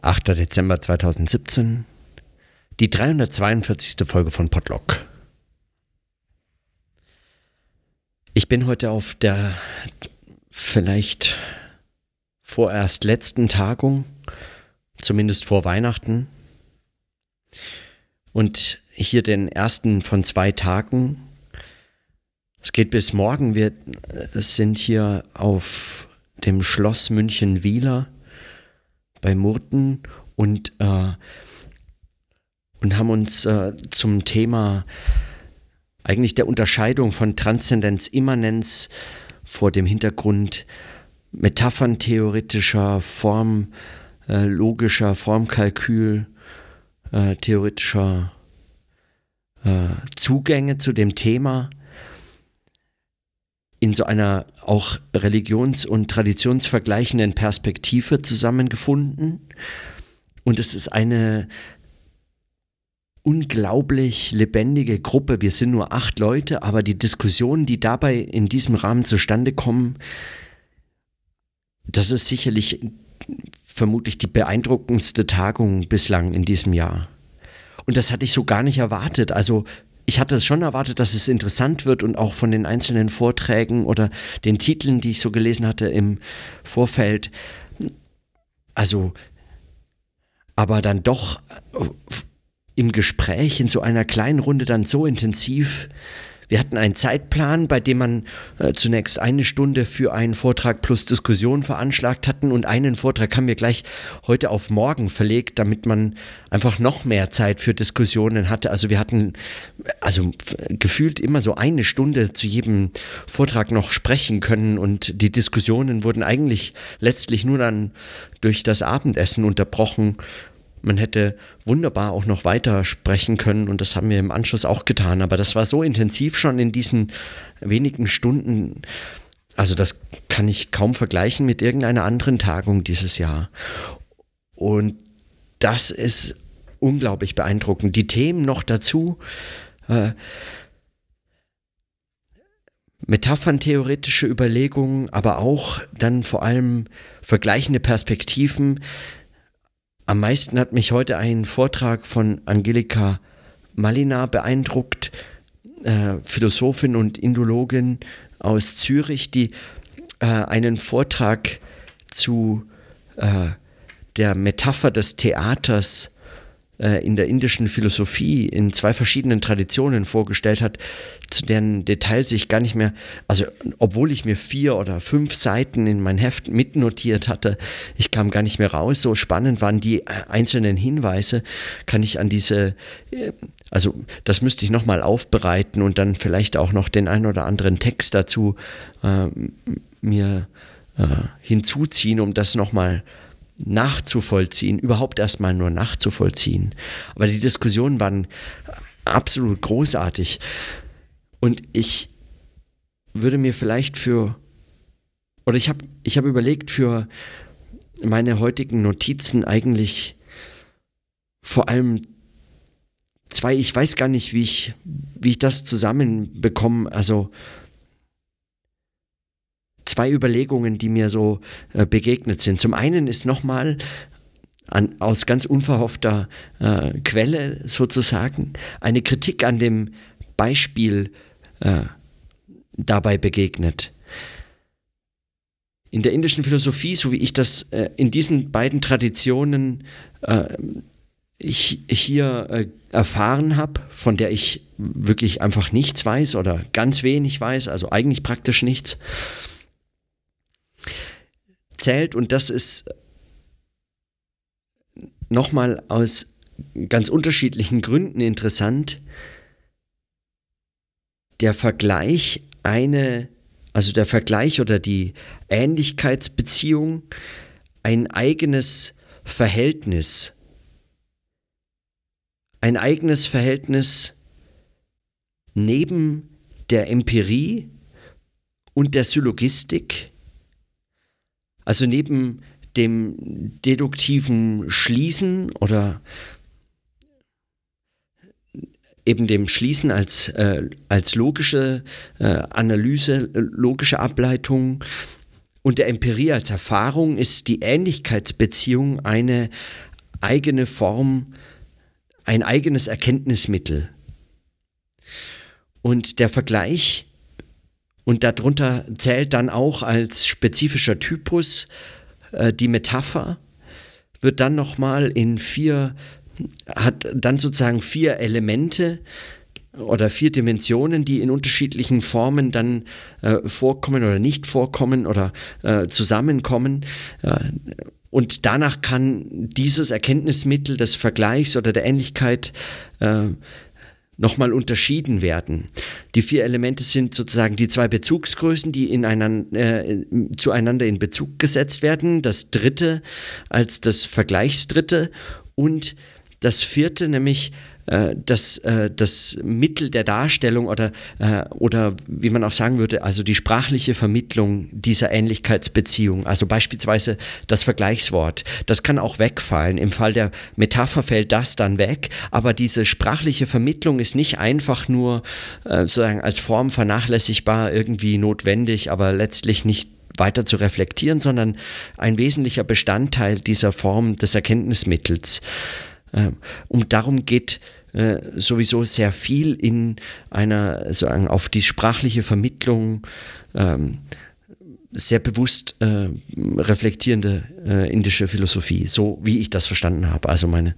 8. Dezember 2017, die 342. Folge von Podlock. Ich bin heute auf der vielleicht vorerst letzten Tagung, zumindest vor Weihnachten. Und hier den ersten von zwei Tagen. Es geht bis morgen. Wir sind hier auf dem Schloss München-Wieler bei Murten und, äh, und haben uns äh, zum Thema eigentlich der Unterscheidung von Transzendenz, Immanenz vor dem Hintergrund metapherntheoretischer Form, äh, logischer Formkalkül, äh, theoretischer äh, Zugänge zu dem Thema in so einer auch religions- und traditionsvergleichenden Perspektive zusammengefunden. Und es ist eine unglaublich lebendige Gruppe. Wir sind nur acht Leute, aber die Diskussionen, die dabei in diesem Rahmen zustande kommen, das ist sicherlich vermutlich die beeindruckendste Tagung bislang in diesem Jahr. Und das hatte ich so gar nicht erwartet. Also ich hatte es schon erwartet, dass es interessant wird und auch von den einzelnen Vorträgen oder den Titeln, die ich so gelesen hatte im Vorfeld. Also, aber dann doch äh, im Gespräch in so einer kleinen Runde dann so intensiv wir hatten einen Zeitplan, bei dem man äh, zunächst eine Stunde für einen Vortrag plus Diskussion veranschlagt hatten und einen Vortrag haben wir gleich heute auf morgen verlegt, damit man einfach noch mehr Zeit für Diskussionen hatte. Also wir hatten also gefühlt immer so eine Stunde zu jedem Vortrag noch sprechen können und die Diskussionen wurden eigentlich letztlich nur dann durch das Abendessen unterbrochen man hätte wunderbar auch noch weiter sprechen können und das haben wir im Anschluss auch getan. Aber das war so intensiv schon in diesen wenigen Stunden. Also das kann ich kaum vergleichen mit irgendeiner anderen Tagung dieses Jahr. Und das ist unglaublich beeindruckend. Die Themen noch dazu. Äh, Metapherntheoretische Überlegungen, aber auch dann vor allem vergleichende Perspektiven, am meisten hat mich heute ein Vortrag von Angelika Malina beeindruckt, äh, Philosophin und Indologin aus Zürich, die äh, einen Vortrag zu äh, der Metapher des Theaters in der indischen Philosophie in zwei verschiedenen Traditionen vorgestellt hat, zu deren Details ich gar nicht mehr, also obwohl ich mir vier oder fünf Seiten in mein Heft mitnotiert hatte, ich kam gar nicht mehr raus. So spannend waren die äh, einzelnen Hinweise, kann ich an diese, äh, also das müsste ich nochmal aufbereiten und dann vielleicht auch noch den ein oder anderen Text dazu äh, mir äh, hinzuziehen, um das nochmal nachzuvollziehen, überhaupt erstmal nur nachzuvollziehen. Aber die Diskussionen waren absolut großartig. Und ich würde mir vielleicht für, oder ich habe ich hab überlegt, für meine heutigen Notizen eigentlich vor allem zwei, ich weiß gar nicht, wie ich, wie ich das zusammenbekomme. Also zwei Überlegungen, die mir so äh, begegnet sind. Zum einen ist nochmal aus ganz unverhoffter äh, Quelle sozusagen eine Kritik an dem Beispiel äh, dabei begegnet. In der indischen Philosophie, so wie ich das äh, in diesen beiden Traditionen äh, ich hier äh, erfahren habe, von der ich wirklich einfach nichts weiß oder ganz wenig weiß, also eigentlich praktisch nichts, zählt und das ist nochmal aus ganz unterschiedlichen Gründen interessant. Der Vergleich eine, also der Vergleich oder die Ähnlichkeitsbeziehung, ein eigenes Verhältnis, ein eigenes Verhältnis neben der Empirie und der Syllogistik, also neben dem deduktiven Schließen oder eben dem Schließen als, äh, als logische äh, Analyse, logische Ableitung und der Empirie als Erfahrung ist die Ähnlichkeitsbeziehung eine eigene Form, ein eigenes Erkenntnismittel. Und der Vergleich, und darunter zählt dann auch als spezifischer Typus äh, die Metapher, wird dann nochmal in vier, hat dann sozusagen vier Elemente oder vier Dimensionen, die in unterschiedlichen Formen dann äh, vorkommen oder nicht vorkommen oder äh, zusammenkommen. Äh, und danach kann dieses Erkenntnismittel des Vergleichs oder der Ähnlichkeit äh, nochmal unterschieden werden. Die vier Elemente sind sozusagen die zwei Bezugsgrößen, die ineinander, äh, zueinander in Bezug gesetzt werden. Das dritte als das Vergleichsdritte und das vierte, nämlich äh, das, äh, das Mittel der Darstellung oder, äh, oder wie man auch sagen würde, also die sprachliche Vermittlung dieser Ähnlichkeitsbeziehung. Also beispielsweise das Vergleichswort. Das kann auch wegfallen. Im Fall der Metapher fällt das dann weg, aber diese sprachliche Vermittlung ist nicht einfach nur sozusagen als Form vernachlässigbar irgendwie notwendig, aber letztlich nicht weiter zu reflektieren, sondern ein wesentlicher Bestandteil dieser Form des Erkenntnismittels. Ähm, und darum geht äh, sowieso sehr viel in einer, sagen, auf die sprachliche Vermittlung ähm, sehr bewusst äh, reflektierende äh, indische Philosophie, so wie ich das verstanden habe. Also meine,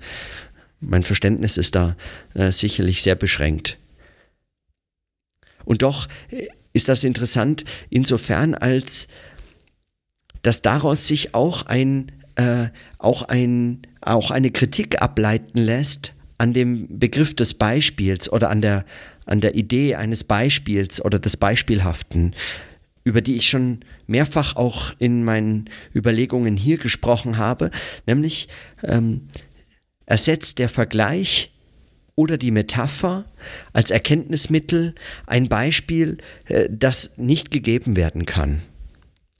mein Verständnis ist da äh, sicherlich sehr beschränkt. Und doch äh, ist das interessant insofern, als dass daraus sich auch ein, äh, auch ein, auch eine Kritik ableiten lässt an dem Begriff des Beispiels oder an der, an der Idee eines Beispiels oder des Beispielhaften, über die ich schon mehrfach auch in meinen Überlegungen hier gesprochen habe, nämlich ähm, ersetzt der Vergleich oder die Metapher als Erkenntnismittel ein Beispiel, äh, das nicht gegeben werden kann.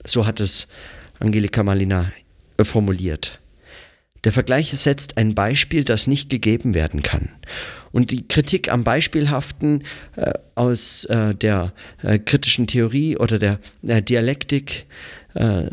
So hat es Angelika Malina äh, formuliert. Der Vergleich setzt ein Beispiel, das nicht gegeben werden kann. Und die Kritik am Beispielhaften äh, aus äh, der äh, kritischen Theorie oder der äh, Dialektik, äh,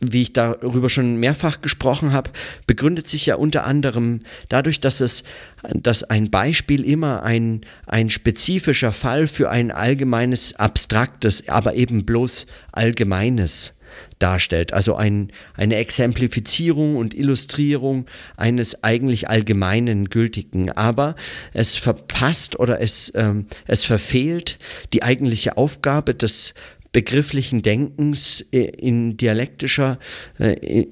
wie ich darüber schon mehrfach gesprochen habe, begründet sich ja unter anderem dadurch, dass es, dass ein Beispiel immer ein, ein spezifischer Fall für ein allgemeines, abstraktes, aber eben bloß allgemeines darstellt. Also ein, eine Exemplifizierung und Illustrierung eines eigentlich allgemeinen Gültigen. Aber es verpasst oder es, ähm, es verfehlt die eigentliche Aufgabe des begrifflichen Denkens äh, in dialektischer, äh,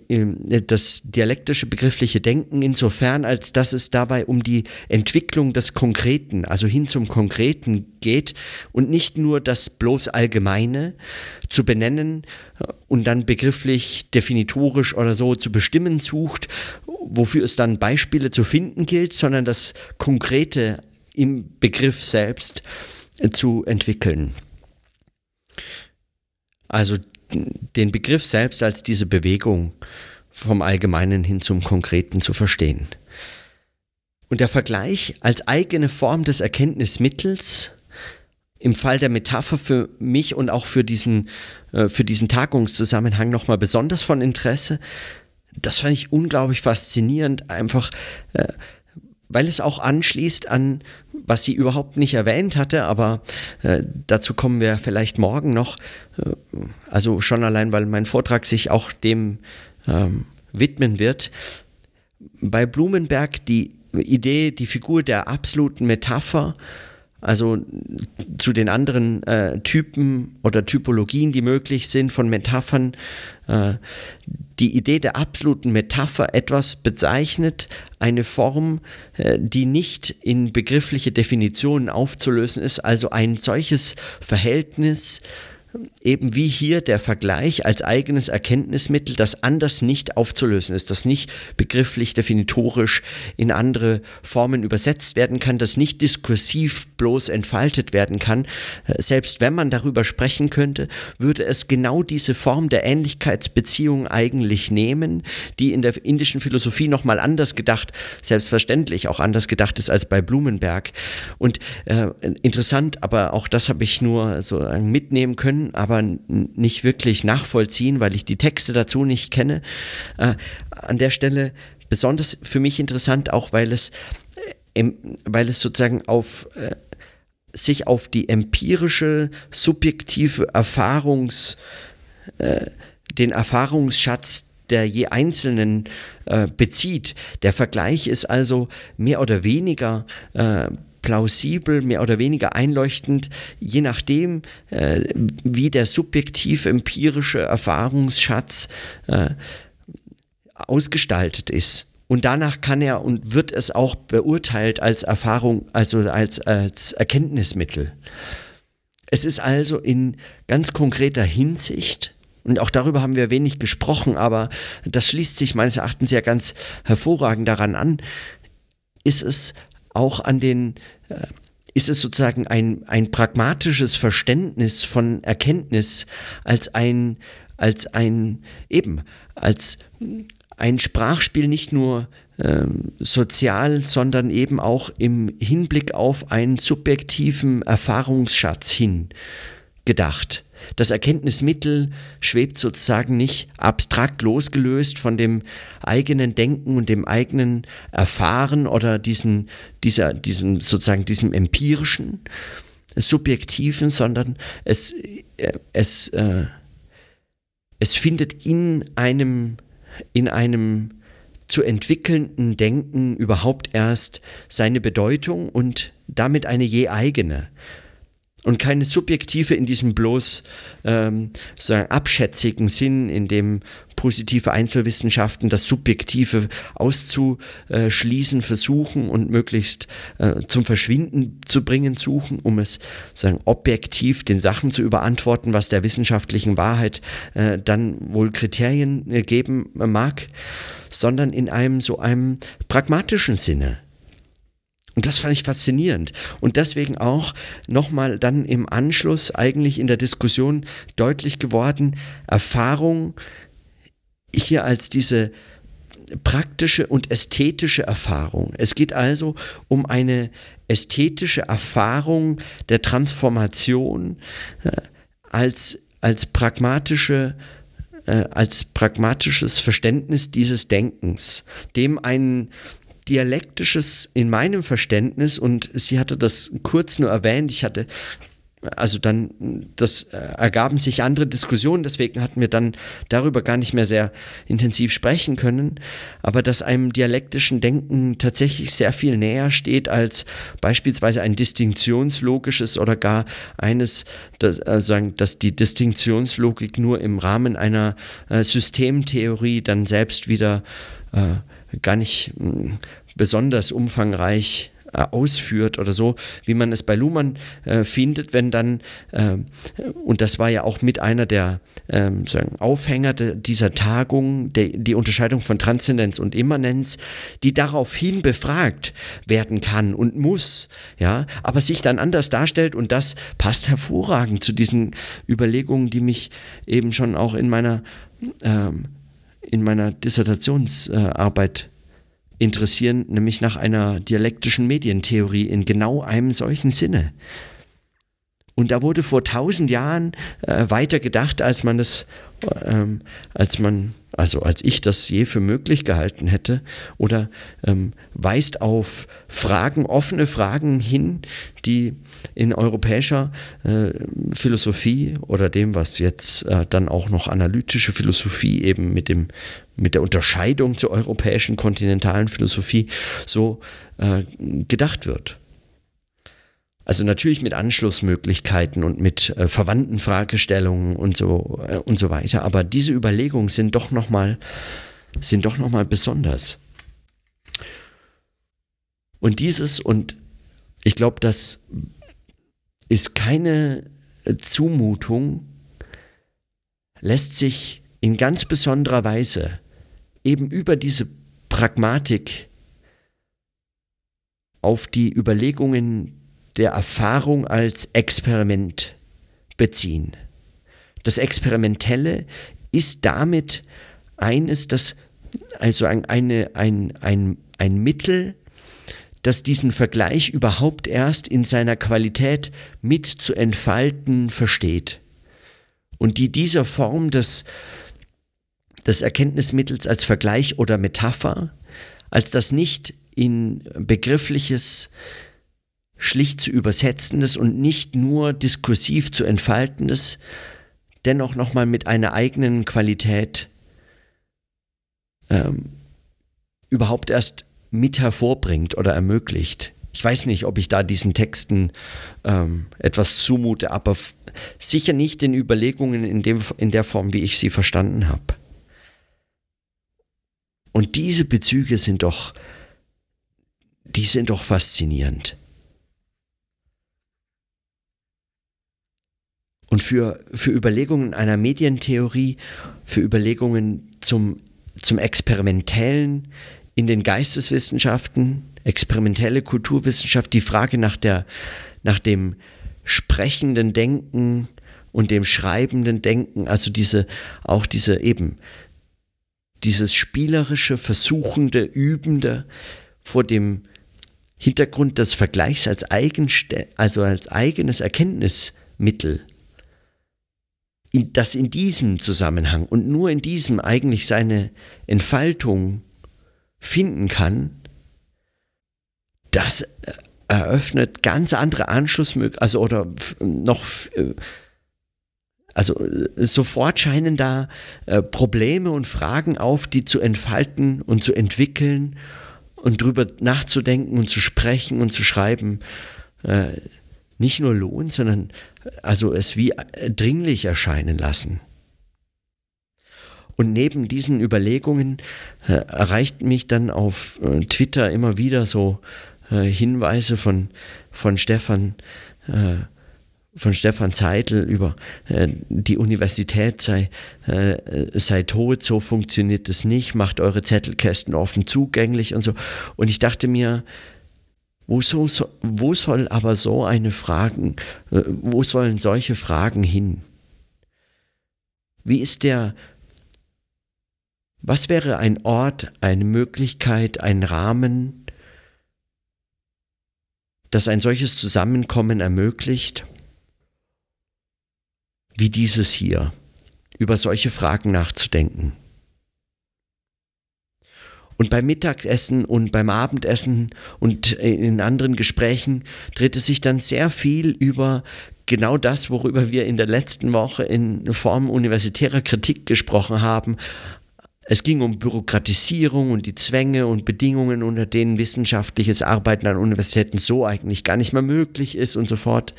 das dialektische begriffliche Denken insofern, als dass es dabei um die Entwicklung des Konkreten, also hin zum Konkreten geht und nicht nur das bloß Allgemeine zu benennen äh, und dann begrifflich, definitorisch oder so zu bestimmen sucht, wofür es dann Beispiele zu finden gilt, sondern das Konkrete im Begriff selbst zu entwickeln. Also den Begriff selbst als diese Bewegung vom Allgemeinen hin zum Konkreten zu verstehen. Und der Vergleich als eigene Form des Erkenntnismittels im Fall der Metapher für mich und auch für diesen, äh, für diesen Tagungszusammenhang nochmal besonders von Interesse. Das fand ich unglaublich faszinierend, einfach äh, weil es auch anschließt an, was sie überhaupt nicht erwähnt hatte, aber äh, dazu kommen wir vielleicht morgen noch. Äh, also schon allein, weil mein Vortrag sich auch dem ähm, widmen wird. Bei Blumenberg die Idee, die Figur der absoluten Metapher, also zu den anderen äh, Typen oder Typologien, die möglich sind von Metaphern, äh, die Idee der absoluten Metapher etwas bezeichnet, eine Form, äh, die nicht in begriffliche Definitionen aufzulösen ist, also ein solches Verhältnis eben wie hier der Vergleich als eigenes Erkenntnismittel, das anders nicht aufzulösen ist, das nicht begrifflich, definitorisch in andere Formen übersetzt werden kann, das nicht diskursiv bloß entfaltet werden kann. Äh, selbst wenn man darüber sprechen könnte, würde es genau diese Form der Ähnlichkeitsbeziehung eigentlich nehmen, die in der indischen Philosophie nochmal anders gedacht, selbstverständlich auch anders gedacht ist als bei Blumenberg. Und äh, interessant, aber auch das habe ich nur so mitnehmen können, aber nicht wirklich nachvollziehen, weil ich die Texte dazu nicht kenne. Äh, an der Stelle besonders für mich interessant, auch weil es, äh, weil es sozusagen auf äh, sich auf die empirische, subjektive Erfahrungs, äh, den Erfahrungsschatz der je Einzelnen äh, bezieht. Der Vergleich ist also mehr oder weniger äh, plausibel, mehr oder weniger einleuchtend, je nachdem, äh, wie der subjektiv empirische Erfahrungsschatz äh, ausgestaltet ist. Und danach kann er und wird es auch beurteilt als Erfahrung, also als, als Erkenntnismittel. Es ist also in ganz konkreter Hinsicht, und auch darüber haben wir wenig gesprochen, aber das schließt sich meines Erachtens ja ganz hervorragend daran an, ist es auch an den, äh, ist es sozusagen ein, ein pragmatisches Verständnis von Erkenntnis als ein, als ein, eben, als ein Sprachspiel nicht nur ähm, sozial, sondern eben auch im Hinblick auf einen subjektiven Erfahrungsschatz hin gedacht. Das Erkenntnismittel schwebt sozusagen nicht abstrakt losgelöst von dem eigenen Denken und dem eigenen Erfahren oder diesen, dieser, diesem, sozusagen diesem empirischen, subjektiven, sondern es, äh, es, äh, es findet in einem in einem zu entwickelnden Denken überhaupt erst seine Bedeutung und damit eine je eigene und keine subjektive in diesem bloß ähm, sozusagen abschätzigen Sinn, in dem positive Einzelwissenschaften das Subjektive auszuschließen versuchen und möglichst äh, zum Verschwinden zu bringen suchen, um es sozusagen objektiv den Sachen zu überantworten, was der wissenschaftlichen Wahrheit äh, dann wohl Kriterien äh, geben mag, sondern in einem so einem pragmatischen Sinne und das fand ich faszinierend. Und deswegen auch nochmal dann im Anschluss eigentlich in der Diskussion deutlich geworden, Erfahrung hier als diese praktische und ästhetische Erfahrung. Es geht also um eine ästhetische Erfahrung der Transformation äh, als, als pragmatische äh, als pragmatisches Verständnis dieses Denkens, dem einen dialektisches in meinem Verständnis und sie hatte das kurz nur erwähnt. Ich hatte also dann, das äh, ergaben sich andere Diskussionen, deswegen hatten wir dann darüber gar nicht mehr sehr intensiv sprechen können, aber dass einem dialektischen Denken tatsächlich sehr viel näher steht als beispielsweise ein distinktionslogisches oder gar eines, das, also dass die Distinktionslogik nur im Rahmen einer äh, Systemtheorie dann selbst wieder äh, gar nicht besonders umfangreich äh, ausführt oder so, wie man es bei Luhmann äh, findet, wenn dann, äh, und das war ja auch mit einer der äh, sagen, Aufhänger de, dieser Tagung, de, die Unterscheidung von Transzendenz und Immanenz, die daraufhin befragt werden kann und muss, ja, aber sich dann anders darstellt und das passt hervorragend zu diesen Überlegungen, die mich eben schon auch in meiner, ähm, in meiner Dissertationsarbeit interessieren, nämlich nach einer dialektischen Medientheorie in genau einem solchen Sinne. Und da wurde vor tausend Jahren äh, weiter gedacht, als man es, ähm, als man, also als ich das je für möglich gehalten hätte, oder ähm, weist auf Fragen, offene Fragen hin, die in europäischer äh, Philosophie oder dem, was jetzt äh, dann auch noch analytische Philosophie eben mit dem mit der Unterscheidung zur europäischen kontinentalen Philosophie so äh, gedacht wird. Also natürlich mit Anschlussmöglichkeiten und mit äh, verwandten Fragestellungen und so äh, und so weiter, aber diese Überlegungen sind doch noch mal sind doch noch mal besonders. Und dieses und ich glaube, das ist keine Zumutung, lässt sich in ganz besonderer Weise eben über diese Pragmatik auf die Überlegungen der Erfahrung als Experiment beziehen. Das Experimentelle ist damit eines, das also ein, eine, ein, ein, ein Mittel, das diesen Vergleich überhaupt erst in seiner Qualität mit zu entfalten versteht. und die dieser Form des, des Erkenntnismittels als Vergleich oder Metapher, als das nicht in begriffliches, schlicht zu übersetzendes und nicht nur diskursiv zu entfaltendes, dennoch nochmal mit einer eigenen Qualität ähm, überhaupt erst mit hervorbringt oder ermöglicht. Ich weiß nicht, ob ich da diesen Texten ähm, etwas zumute, aber sicher nicht in Überlegungen in, dem, in der Form, wie ich sie verstanden habe. Und diese Bezüge sind doch, die sind doch faszinierend. Und für, für Überlegungen einer Medientheorie, für Überlegungen zum, zum Experimentellen in den Geisteswissenschaften, experimentelle Kulturwissenschaft, die Frage nach, der, nach dem sprechenden Denken und dem schreibenden Denken, also diese, auch diese eben, dieses spielerische, versuchende, übende vor dem Hintergrund des Vergleichs als, Eigenste also als eigenes Erkenntnismittel in, das in diesem Zusammenhang und nur in diesem eigentlich seine Entfaltung finden kann, das eröffnet ganz andere Anschlussmöglichkeiten, also oder noch, äh, also äh, sofort scheinen da äh, Probleme und Fragen auf, die zu entfalten und zu entwickeln und drüber nachzudenken und zu sprechen und zu schreiben nicht nur lohnt, sondern also es wie äh, dringlich erscheinen lassen. Und neben diesen Überlegungen äh, erreichten mich dann auf äh, Twitter immer wieder so äh, Hinweise von, von Stefan, äh, von Stefan Zeitl über äh, die Universität sei, sei tot, so funktioniert es nicht, macht eure Zettelkästen offen zugänglich und so. Und ich dachte mir, wo, so, wo soll aber so eine Fragen, äh, wo sollen solche Fragen hin? Wie ist der, was wäre ein Ort, eine Möglichkeit, ein Rahmen, das ein solches Zusammenkommen ermöglicht, wie dieses hier, über solche Fragen nachzudenken? Und beim Mittagessen und beim Abendessen und in anderen Gesprächen dreht es sich dann sehr viel über genau das, worüber wir in der letzten Woche in Form universitärer Kritik gesprochen haben. Es ging um Bürokratisierung und die Zwänge und Bedingungen, unter denen wissenschaftliches Arbeiten an Universitäten so eigentlich gar nicht mehr möglich ist und so fort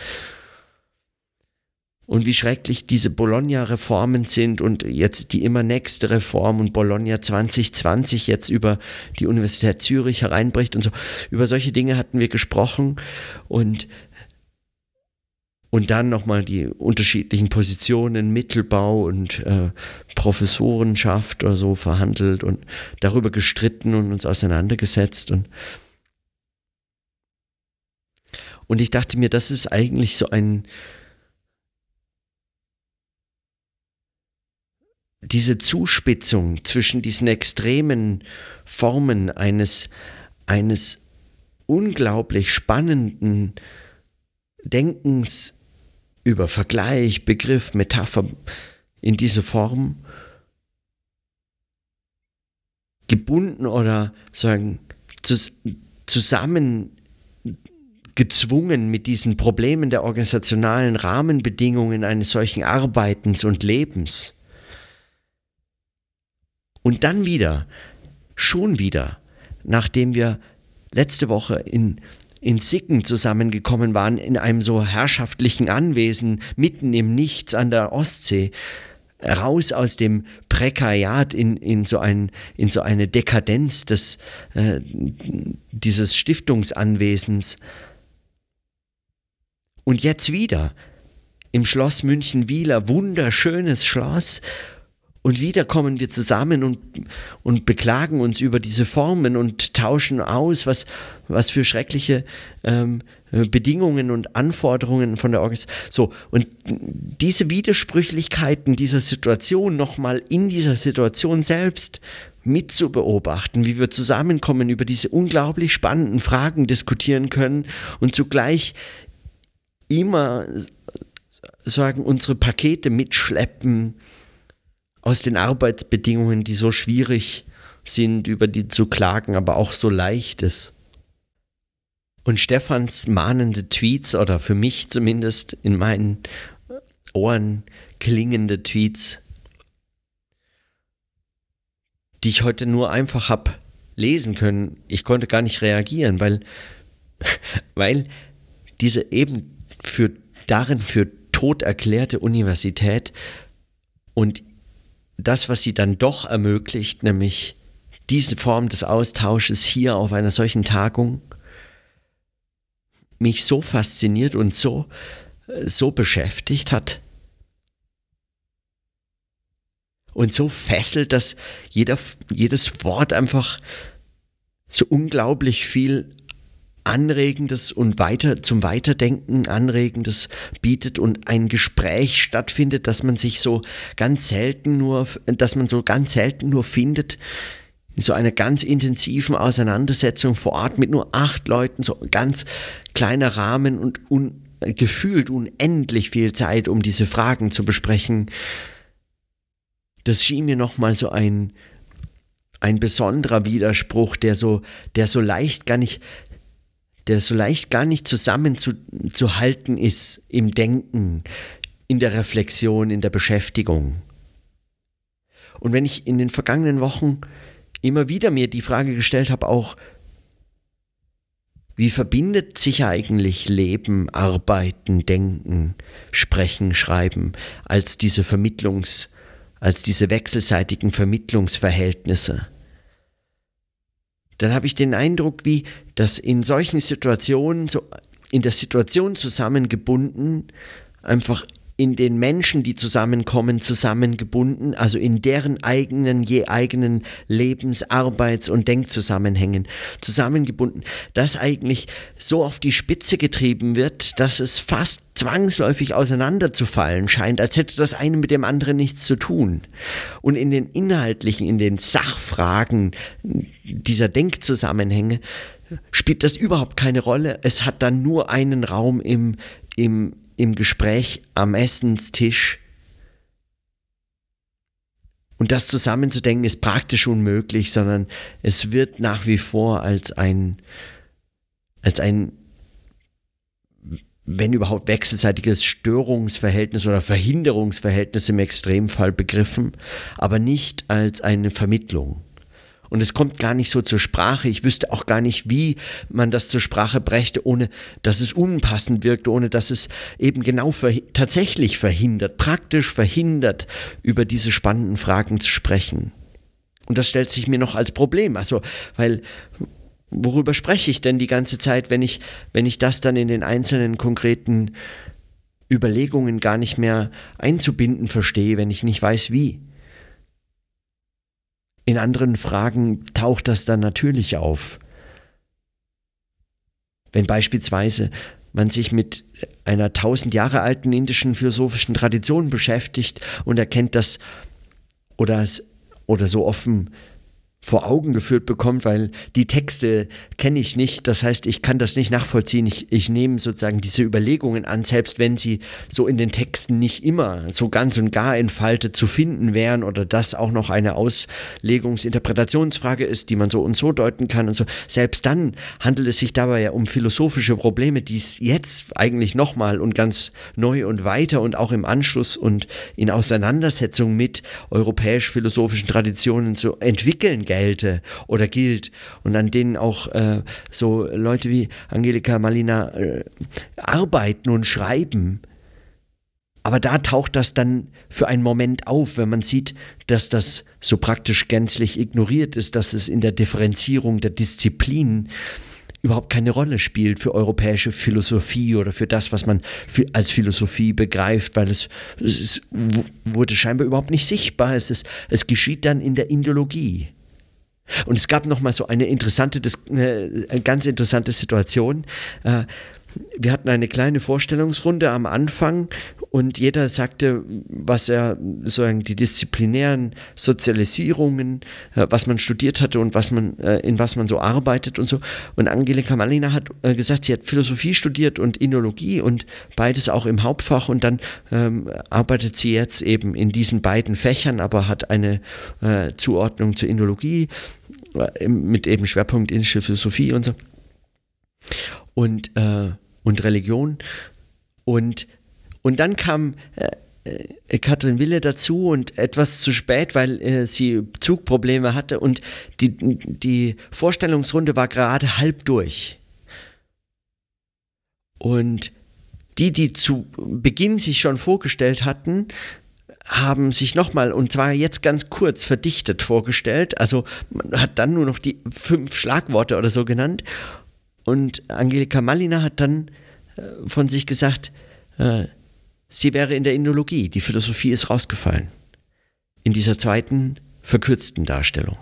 und wie schrecklich diese Bologna-Reformen sind und jetzt die immer nächste Reform und Bologna 2020 jetzt über die Universität Zürich hereinbricht und so. Über solche Dinge hatten wir gesprochen und und dann nochmal die unterschiedlichen Positionen, Mittelbau und äh, Professorenschaft oder so verhandelt und darüber gestritten und uns auseinandergesetzt. Und, und ich dachte mir, das ist eigentlich so ein, diese Zuspitzung zwischen diesen extremen Formen eines, eines unglaublich spannenden Denkens über Vergleich, Begriff, Metapher in diese Form gebunden oder sagen zusammen gezwungen mit diesen Problemen der organisationalen Rahmenbedingungen eines solchen Arbeitens und Lebens und dann wieder, schon wieder, nachdem wir letzte Woche in, in Sicken zusammengekommen waren, in einem so herrschaftlichen Anwesen mitten im Nichts an der Ostsee, raus aus dem Prekariat in, in, so, ein, in so eine Dekadenz des, äh, dieses Stiftungsanwesens. Und jetzt wieder im Schloss München-Wieler, wunderschönes Schloss, und wieder kommen wir zusammen und, und beklagen uns über diese Formen und tauschen aus, was, was für schreckliche ähm, Bedingungen und Anforderungen von der Organisation. So, und diese Widersprüchlichkeiten dieser Situation nochmal in dieser Situation selbst mit zu beobachten, wie wir zusammenkommen, über diese unglaublich spannenden Fragen diskutieren können und zugleich immer sagen, unsere Pakete mitschleppen aus den Arbeitsbedingungen, die so schwierig sind, über die zu klagen, aber auch so leicht ist. Und Stefans mahnende Tweets, oder für mich zumindest in meinen Ohren klingende Tweets, die ich heute nur einfach habe lesen können. Ich konnte gar nicht reagieren, weil, weil diese eben für darin für tot erklärte Universität und das, was sie dann doch ermöglicht, nämlich diese Form des Austausches hier auf einer solchen Tagung, mich so fasziniert und so, so beschäftigt hat und so fesselt, dass jeder, jedes Wort einfach so unglaublich viel Anregendes und weiter zum Weiterdenken Anregendes bietet und ein Gespräch stattfindet, dass man sich so ganz selten nur, dass man so ganz selten nur findet, in so einer ganz intensiven Auseinandersetzung vor Ort mit nur acht Leuten, so ganz kleiner Rahmen und un, gefühlt unendlich viel Zeit, um diese Fragen zu besprechen. Das schien mir nochmal so ein, ein besonderer Widerspruch, der so, der so leicht gar nicht, der so leicht gar nicht zusammenzuhalten ist im Denken, in der Reflexion, in der Beschäftigung. Und wenn ich in den vergangenen Wochen immer wieder mir die Frage gestellt habe, auch, wie verbindet sich eigentlich Leben, Arbeiten, Denken, Sprechen, Schreiben als diese Vermittlungs- als diese wechselseitigen Vermittlungsverhältnisse. Dann habe ich den Eindruck, wie das in solchen Situationen, so in der Situation zusammengebunden, einfach in den Menschen, die zusammenkommen, zusammengebunden, also in deren eigenen, je eigenen Lebens-, Arbeits- und Denkzusammenhängen zusammengebunden, das eigentlich so auf die Spitze getrieben wird, dass es fast zwangsläufig auseinanderzufallen scheint, als hätte das eine mit dem anderen nichts zu tun. Und in den inhaltlichen, in den Sachfragen dieser Denkzusammenhänge spielt das überhaupt keine Rolle. Es hat dann nur einen Raum im, im im Gespräch am Essenstisch. Und das zusammenzudenken ist praktisch unmöglich, sondern es wird nach wie vor als ein, als ein, wenn überhaupt wechselseitiges Störungsverhältnis oder Verhinderungsverhältnis im Extremfall begriffen, aber nicht als eine Vermittlung und es kommt gar nicht so zur Sprache. Ich wüsste auch gar nicht, wie man das zur Sprache brächte, ohne dass es unpassend wirkt, ohne dass es eben genau verhi tatsächlich verhindert, praktisch verhindert, über diese spannenden Fragen zu sprechen. Und das stellt sich mir noch als Problem. Also, weil worüber spreche ich denn die ganze Zeit, wenn ich, wenn ich das dann in den einzelnen konkreten Überlegungen gar nicht mehr einzubinden verstehe, wenn ich nicht weiß, wie? In anderen Fragen taucht das dann natürlich auf. Wenn beispielsweise man sich mit einer tausend Jahre alten indischen philosophischen Tradition beschäftigt und erkennt, dass oder, oder so offen vor Augen geführt bekommt, weil die Texte kenne ich nicht. Das heißt, ich kann das nicht nachvollziehen. Ich, ich nehme sozusagen diese Überlegungen an, selbst wenn sie so in den Texten nicht immer so ganz und gar entfaltet zu finden wären oder das auch noch eine Auslegungs-Interpretationsfrage ist, die man so und so deuten kann und so. Selbst dann handelt es sich dabei ja um philosophische Probleme, die es jetzt eigentlich nochmal und ganz neu und weiter und auch im Anschluss und in Auseinandersetzung mit europäisch-philosophischen Traditionen zu entwickeln gelte oder gilt und an denen auch äh, so Leute wie Angelika Malina äh, arbeiten und schreiben. Aber da taucht das dann für einen Moment auf, wenn man sieht, dass das so praktisch gänzlich ignoriert ist, dass es in der Differenzierung der Disziplinen überhaupt keine Rolle spielt für europäische Philosophie oder für das, was man als Philosophie begreift, weil es, es wurde scheinbar überhaupt nicht sichtbar. Es, ist, es geschieht dann in der Ideologie. Und es gab noch mal so eine interessante, eine ganz interessante Situation. Äh, wir hatten eine kleine Vorstellungsrunde am Anfang und jeder sagte, was er sozusagen die disziplinären Sozialisierungen, äh, was man studiert hatte und was man, äh, in was man so arbeitet und so. Und Angelika Malina hat äh, gesagt, sie hat Philosophie studiert und Inologie und beides auch im Hauptfach und dann ähm, arbeitet sie jetzt eben in diesen beiden Fächern, aber hat eine äh, Zuordnung zur Inologie äh, mit eben Schwerpunkt indische Philosophie und so. Und, äh, und Religion. Und und dann kam äh, äh, Katrin Wille dazu und etwas zu spät, weil äh, sie Zugprobleme hatte und die, die Vorstellungsrunde war gerade halb durch. Und die, die zu Beginn sich schon vorgestellt hatten, haben sich nochmal, und zwar jetzt ganz kurz verdichtet vorgestellt. Also man hat dann nur noch die fünf Schlagworte oder so genannt. Und Angelika Malina hat dann äh, von sich gesagt, äh, sie wäre in der Indologie. Die Philosophie ist rausgefallen. In dieser zweiten, verkürzten Darstellung.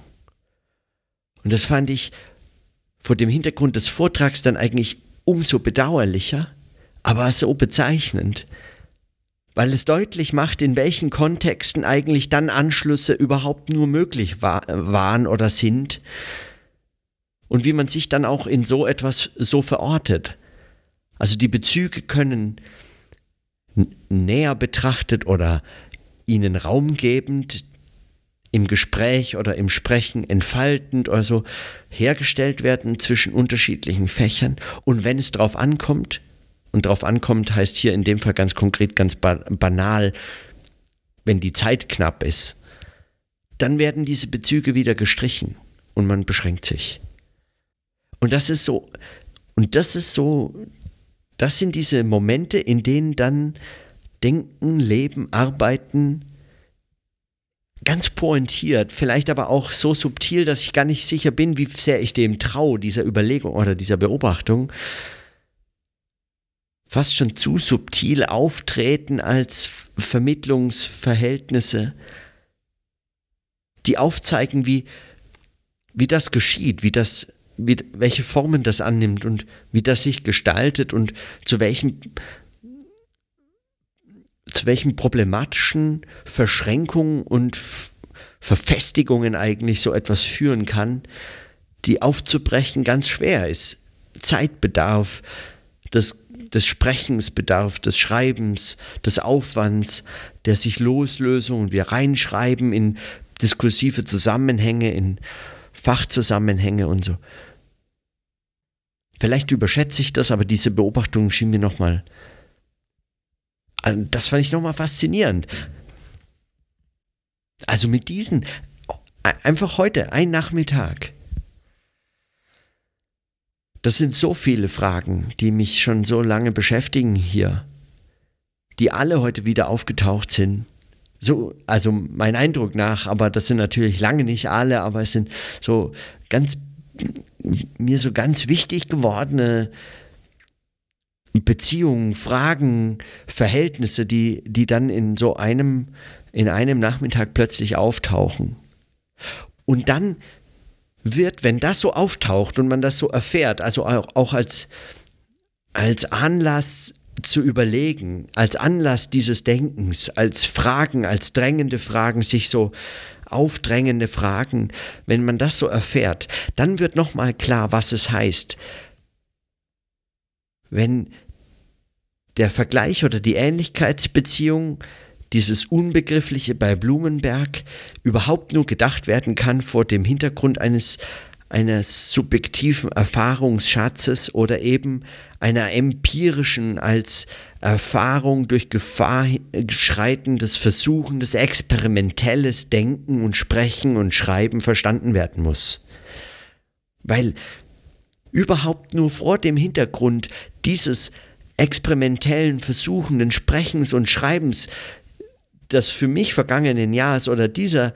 Und das fand ich vor dem Hintergrund des Vortrags dann eigentlich umso bedauerlicher, aber so bezeichnend, weil es deutlich macht, in welchen Kontexten eigentlich dann Anschlüsse überhaupt nur möglich war, waren oder sind und wie man sich dann auch in so etwas so verortet. Also die Bezüge können näher betrachtet oder ihnen Raum gebend im Gespräch oder im Sprechen entfaltend oder so hergestellt werden zwischen unterschiedlichen Fächern. Und wenn es darauf ankommt, und darauf ankommt heißt hier in dem Fall ganz konkret, ganz banal, wenn die Zeit knapp ist, dann werden diese Bezüge wieder gestrichen und man beschränkt sich. Und das ist so, und das ist so das sind diese Momente, in denen dann Denken, Leben, Arbeiten ganz pointiert, vielleicht aber auch so subtil, dass ich gar nicht sicher bin, wie sehr ich dem traue, dieser Überlegung oder dieser Beobachtung, fast schon zu subtil auftreten als Vermittlungsverhältnisse, die aufzeigen, wie, wie das geschieht, wie das wie, welche Formen das annimmt und wie das sich gestaltet und zu welchen zu welchen problematischen Verschränkungen und Verfestigungen eigentlich so etwas führen kann, die aufzubrechen ganz schwer ist. Zeitbedarf, des, des Sprechens bedarf, des Schreibens, des Aufwands, der sich Loslösung und wir reinschreiben in diskursive Zusammenhänge, in Fachzusammenhänge und so. Vielleicht überschätze ich das, aber diese Beobachtung schien mir nochmal. Also das fand ich nochmal faszinierend. Also mit diesen, einfach heute, ein Nachmittag. Das sind so viele Fragen, die mich schon so lange beschäftigen hier, die alle heute wieder aufgetaucht sind. So, also mein Eindruck nach, aber das sind natürlich lange nicht alle, aber es sind so ganz mir so ganz wichtig gewordene Beziehungen, Fragen, Verhältnisse, die, die dann in so einem, in einem Nachmittag plötzlich auftauchen. Und dann wird, wenn das so auftaucht und man das so erfährt, also auch, auch als, als Anlass zu überlegen, als Anlass dieses Denkens, als Fragen, als drängende Fragen, sich so aufdrängende Fragen, wenn man das so erfährt, dann wird nochmal klar, was es heißt, wenn der Vergleich oder die Ähnlichkeitsbeziehung, dieses Unbegriffliche bei Blumenberg, überhaupt nur gedacht werden kann vor dem Hintergrund eines eines subjektiven Erfahrungsschatzes oder eben einer empirischen als Erfahrung durch Gefahr schreitendes Versuchendes, experimentelles Denken und Sprechen und Schreiben verstanden werden muss. Weil überhaupt nur vor dem Hintergrund dieses experimentellen, versuchenden Sprechens und Schreibens des für mich vergangenen Jahres oder dieser,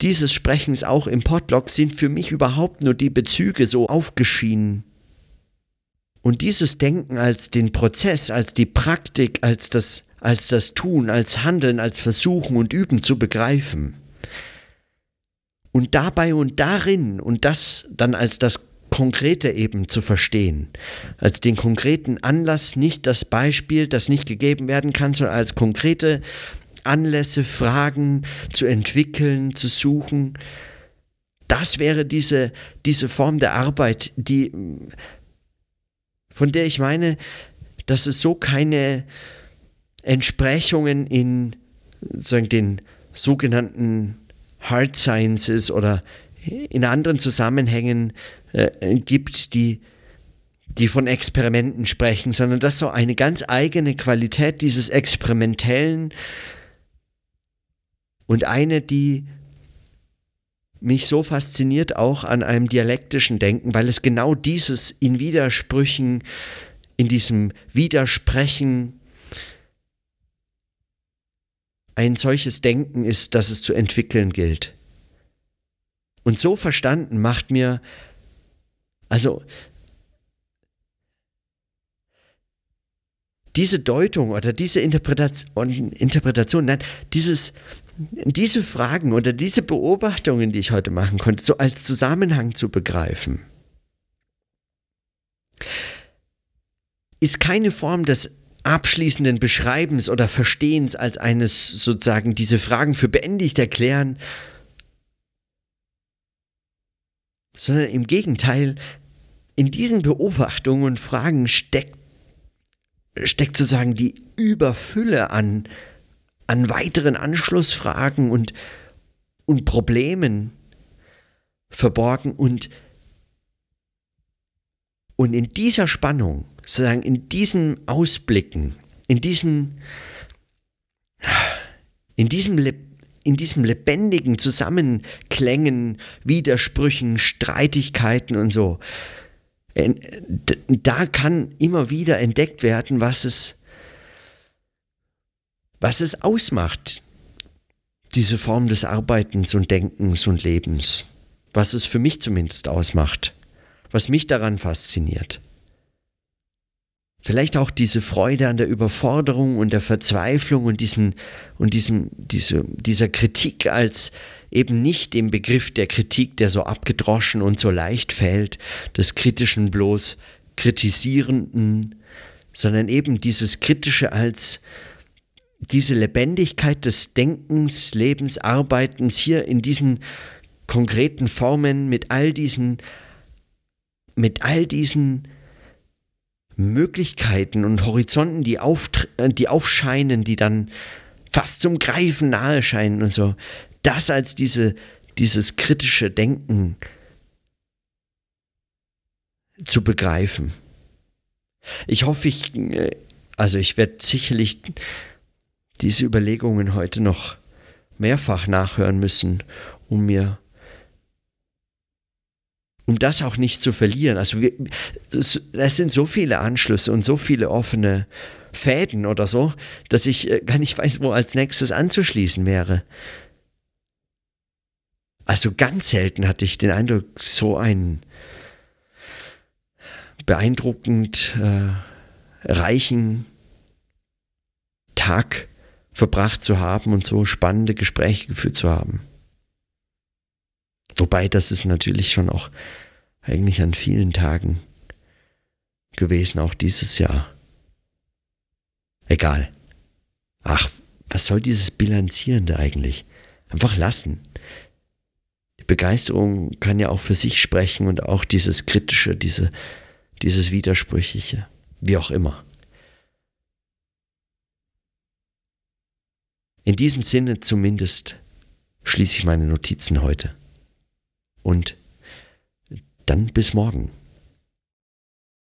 dieses Sprechens auch im Podlog sind für mich überhaupt nur die Bezüge so aufgeschienen. Und dieses Denken als den Prozess, als die Praktik, als das, als das Tun, als Handeln, als Versuchen und Üben zu begreifen. Und dabei und darin und das dann als das Konkrete eben zu verstehen, als den konkreten Anlass, nicht das Beispiel, das nicht gegeben werden kann, sondern als konkrete Anlässe, Fragen zu entwickeln, zu suchen. Das wäre diese, diese Form der Arbeit, die, von der ich meine, dass es so keine Entsprechungen in sagen, den sogenannten Hard Sciences oder in anderen Zusammenhängen äh, gibt, die, die von Experimenten sprechen, sondern dass so eine ganz eigene Qualität dieses Experimentellen und eine, die mich so fasziniert auch an einem dialektischen Denken, weil es genau dieses in Widersprüchen, in diesem Widersprechen ein solches Denken ist, das es zu entwickeln gilt. Und so verstanden macht mir, also diese Deutung oder diese Interpretation, nein, dieses, diese Fragen oder diese Beobachtungen, die ich heute machen konnte, so als Zusammenhang zu begreifen, ist keine Form des abschließenden Beschreibens oder Verstehens als eines sozusagen diese Fragen für beendigt erklären, sondern im Gegenteil, in diesen Beobachtungen und Fragen steckt, steckt sozusagen die Überfülle an, an weiteren Anschlussfragen und, und Problemen verborgen und und in dieser Spannung, sozusagen in diesen Ausblicken, in diesen, in diesem, in diesem lebendigen Zusammenklängen, Widersprüchen, Streitigkeiten und so, da kann immer wieder entdeckt werden, was es, was es ausmacht, diese Form des Arbeitens und Denkens und Lebens, was es für mich zumindest ausmacht was mich daran fasziniert. Vielleicht auch diese Freude an der Überforderung und der Verzweiflung und, diesen, und diesem, diese, dieser Kritik als eben nicht dem Begriff der Kritik, der so abgedroschen und so leicht fällt, des kritischen bloß kritisierenden, sondern eben dieses Kritische als diese Lebendigkeit des Denkens, Lebens, Arbeitens hier in diesen konkreten Formen mit all diesen mit all diesen Möglichkeiten und Horizonten, die, die aufscheinen, die dann fast zum Greifen nahe scheinen und so, das als diese, dieses kritische Denken zu begreifen. Ich hoffe, ich, äh, also ich werde sicherlich diese Überlegungen heute noch mehrfach nachhören müssen, um mir um das auch nicht zu verlieren. Also wir, es sind so viele Anschlüsse und so viele offene Fäden oder so, dass ich äh, gar nicht weiß, wo als nächstes anzuschließen wäre. Also ganz selten hatte ich den Eindruck, so einen beeindruckend äh, reichen Tag verbracht zu haben und so spannende Gespräche geführt zu haben. Wobei das ist natürlich schon auch eigentlich an vielen Tagen gewesen, auch dieses Jahr. Egal. Ach, was soll dieses Bilanzierende eigentlich? Einfach lassen. Die Begeisterung kann ja auch für sich sprechen und auch dieses Kritische, diese, dieses Widersprüchliche, wie auch immer. In diesem Sinne zumindest schließe ich meine Notizen heute und dann bis morgen.